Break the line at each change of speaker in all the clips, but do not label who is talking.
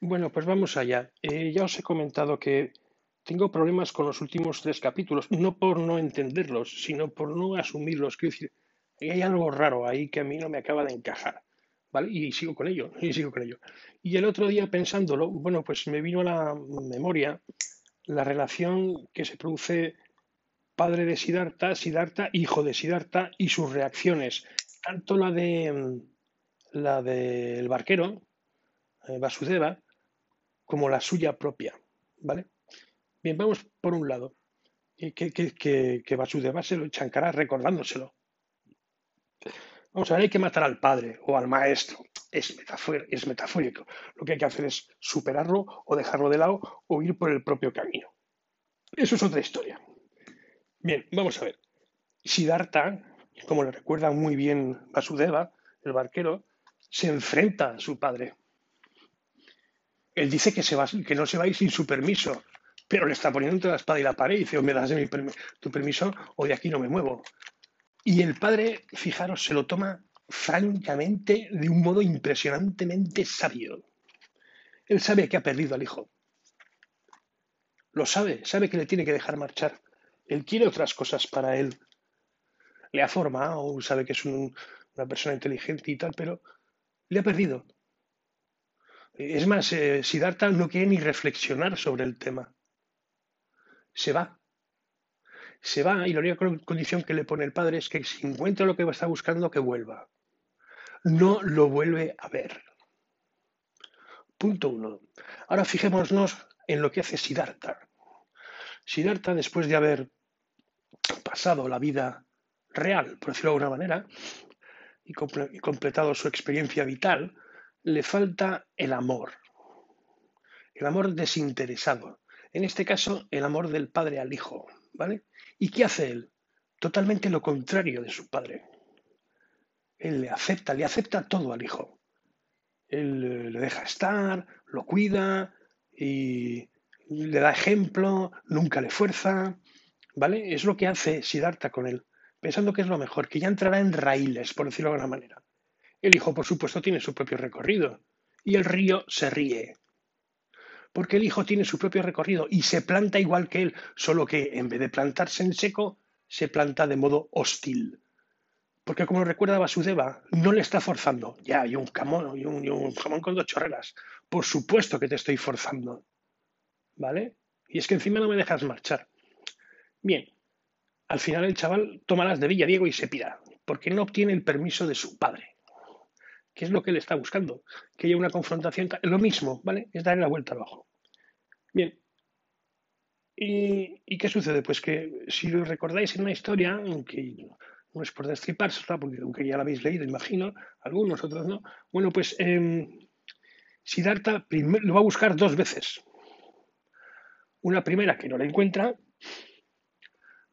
Bueno, pues vamos allá. Eh, ya os he comentado que tengo problemas con los últimos tres capítulos, no por no entenderlos, sino por no asumirlos. Quiero decir, hay algo raro ahí que a mí no me acaba de encajar, ¿vale? Y sigo con ello, y sigo con ello. Y el otro día pensándolo, bueno, pues me vino a la memoria la relación que se produce padre de Siddhartha, Siddhartha, hijo de Siddhartha, y sus reacciones, tanto la de mm, la del barquero, eh, Vasudeva, como la suya propia, ¿vale? Bien, vamos por un lado, que, que, que, que Vasudeva se lo echancará recordándoselo. Vamos a ver, hay que matar al padre o al maestro. Es, es metafórico. Lo que hay que hacer es superarlo o dejarlo de lado o ir por el propio camino. Eso es otra historia. Bien, vamos a ver. Siddhartha, como le recuerda muy bien Vasudeva, el barquero, se enfrenta a su padre. Él dice que, se va, que no se va a ir sin su permiso, pero le está poniendo entre la espada y la pared y dice, o me das mi tu permiso o de aquí no me muevo. Y el padre, fijaros, se lo toma francamente de un modo impresionantemente sabio. Él sabe que ha perdido al hijo. Lo sabe, sabe que le tiene que dejar marchar. Él quiere otras cosas para él. Le ha formado, sabe que es un, una persona inteligente y tal, pero le ha perdido. Es más, eh, Siddhartha no quiere ni reflexionar sobre el tema. Se va. Se va y la única condición que le pone el padre es que si encuentra lo que está buscando, que vuelva. No lo vuelve a ver. Punto uno. Ahora fijémonos en lo que hace Siddhartha. Siddhartha, después de haber pasado la vida real, por decirlo de alguna manera, y completado su experiencia vital, le falta el amor, el amor desinteresado. En este caso, el amor del padre al hijo, ¿vale? ¿Y qué hace él? Totalmente lo contrario de su padre. Él le acepta, le acepta todo al hijo. Él eh, le deja estar, lo cuida y le da ejemplo, nunca le fuerza, ¿vale? Es lo que hace Siddhartha con él, pensando que es lo mejor, que ya entrará en raíles, por decirlo de alguna manera. El hijo, por supuesto, tiene su propio recorrido y el río se ríe. Porque el hijo tiene su propio recorrido y se planta igual que él, solo que en vez de plantarse en seco, se planta de modo hostil. Porque como recuerda Vasudeva, no le está forzando. Ya, hay un camón, y un, un jamón con dos chorreras. Por supuesto que te estoy forzando. ¿Vale? Y es que encima no me dejas marchar. Bien, al final el chaval toma las de Villadiego y se pira, porque no obtiene el permiso de su padre. ¿Qué es lo que él está buscando? Que haya una confrontación. Lo mismo, ¿vale? Es darle la vuelta abajo. Bien. ¿Y, qué sucede? Pues que si lo recordáis en una historia, aunque no es por destripársela, porque aunque ya la habéis leído, imagino, algunos, otros no. Bueno, pues eh, Siddhartha lo va a buscar dos veces. Una primera que no la encuentra,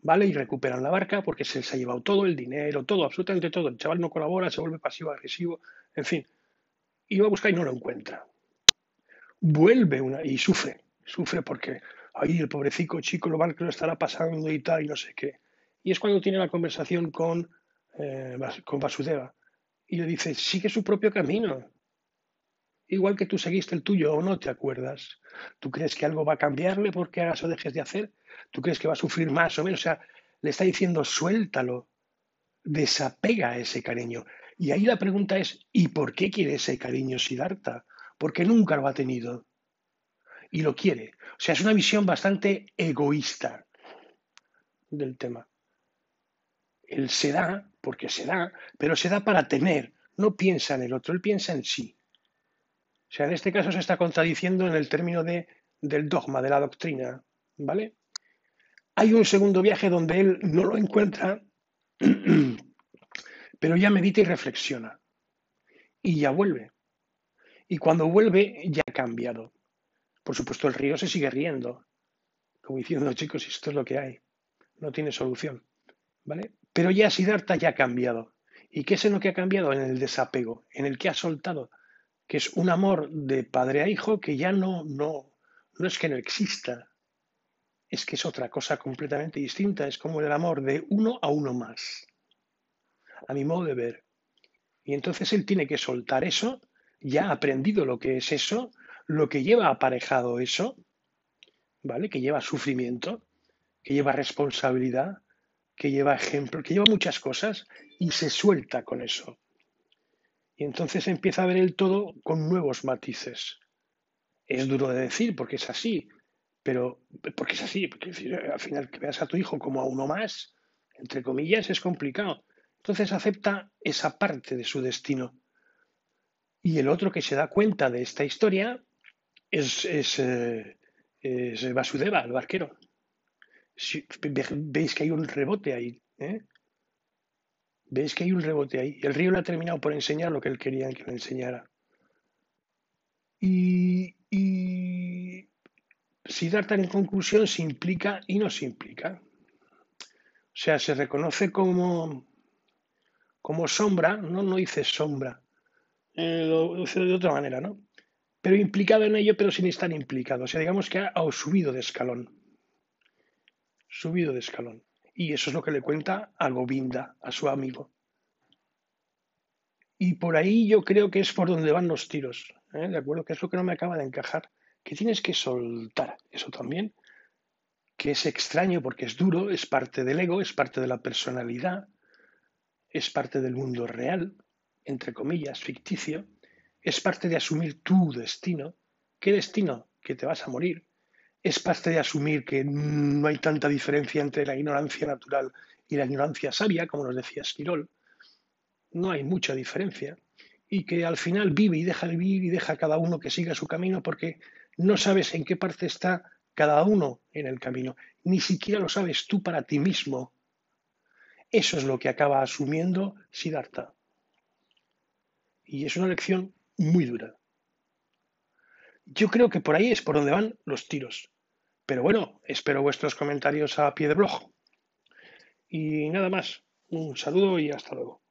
¿vale? Y recuperan la barca porque se les ha llevado todo, el dinero, todo, absolutamente todo. El chaval no colabora, se vuelve pasivo-agresivo, en fin. Y va a buscar y no lo encuentra. Vuelve una, y sufre, sufre porque ahí el pobrecito chico lo lo estará pasando y tal, y no sé qué. Y es cuando tiene la conversación con, eh, con Vasudeva. Y le dice, sigue su propio camino. Igual que tú seguiste el tuyo o no te acuerdas. ¿Tú crees que algo va a cambiarle porque hagas o dejes de hacer? ¿Tú crees que va a sufrir más o menos? O sea, le está diciendo suéltalo, desapega ese cariño. Y ahí la pregunta es, ¿y por qué quiere ese cariño Siddhartha? Porque nunca lo ha tenido. Y lo quiere. O sea, es una visión bastante egoísta del tema. Él se da, porque se da, pero se da para tener. No piensa en el otro, él piensa en sí. O sea, en este caso se está contradiciendo en el término de, del dogma, de la doctrina. ¿Vale? Hay un segundo viaje donde él no lo encuentra, pero ya medita y reflexiona. Y ya vuelve. Y cuando vuelve, ya ha cambiado. Por supuesto, el río se sigue riendo, como diciendo, chicos, esto es lo que hay. No tiene solución. ¿Vale? Pero ya Siddhartha ya ha cambiado. ¿Y qué es en lo que ha cambiado? En el desapego, en el que ha soltado, que es un amor de padre a hijo que ya no, no, no es que no exista, es que es otra cosa completamente distinta, es como el amor de uno a uno más, a mi modo de ver. Y entonces él tiene que soltar eso, ya ha aprendido lo que es eso, lo que lleva aparejado eso, ¿vale? Que lleva sufrimiento, que lleva responsabilidad, que lleva ejemplo, que lleva muchas cosas y se suelta con eso. Y entonces empieza a ver el todo con nuevos matices. Es duro de decir porque es así, pero porque es así, porque al final que veas a tu hijo como a uno más, entre comillas, es complicado. Entonces acepta esa parte de su destino. Y el otro que se da cuenta de esta historia es, es, eh, Vasudeva, el barquero. veis que hay un rebote ahí. ¿eh? Veis que hay un rebote ahí. El río le ha terminado por enseñar lo que él quería que le enseñara. Y, y Siddhartha en conclusión se implica y no se implica. O sea, se reconoce como, como sombra, no, no dice sombra, eh, lo dice de otra manera, ¿no? Pero implicado en ello, pero sin estar implicado. O sea, digamos que ha, ha subido de escalón. Subido de escalón. Y eso es lo que le cuenta a Govinda, a su amigo. Y por ahí yo creo que es por donde van los tiros. ¿eh? ¿De acuerdo? Que es lo que no me acaba de encajar. Que tienes que soltar eso también. Que es extraño porque es duro, es parte del ego, es parte de la personalidad, es parte del mundo real, entre comillas, ficticio. Es parte de asumir tu destino. ¿Qué destino? Que te vas a morir es parte de asumir que no hay tanta diferencia entre la ignorancia natural y la ignorancia sabia, como nos decía Esquirol. No hay mucha diferencia. Y que al final vive y deja de vivir y deja a cada uno que siga su camino porque no sabes en qué parte está cada uno en el camino. Ni siquiera lo sabes tú para ti mismo. Eso es lo que acaba asumiendo Siddhartha. Y es una lección muy dura. Yo creo que por ahí es por donde van los tiros. Pero bueno, espero vuestros comentarios a pie de blog. Y nada más, un saludo y hasta luego.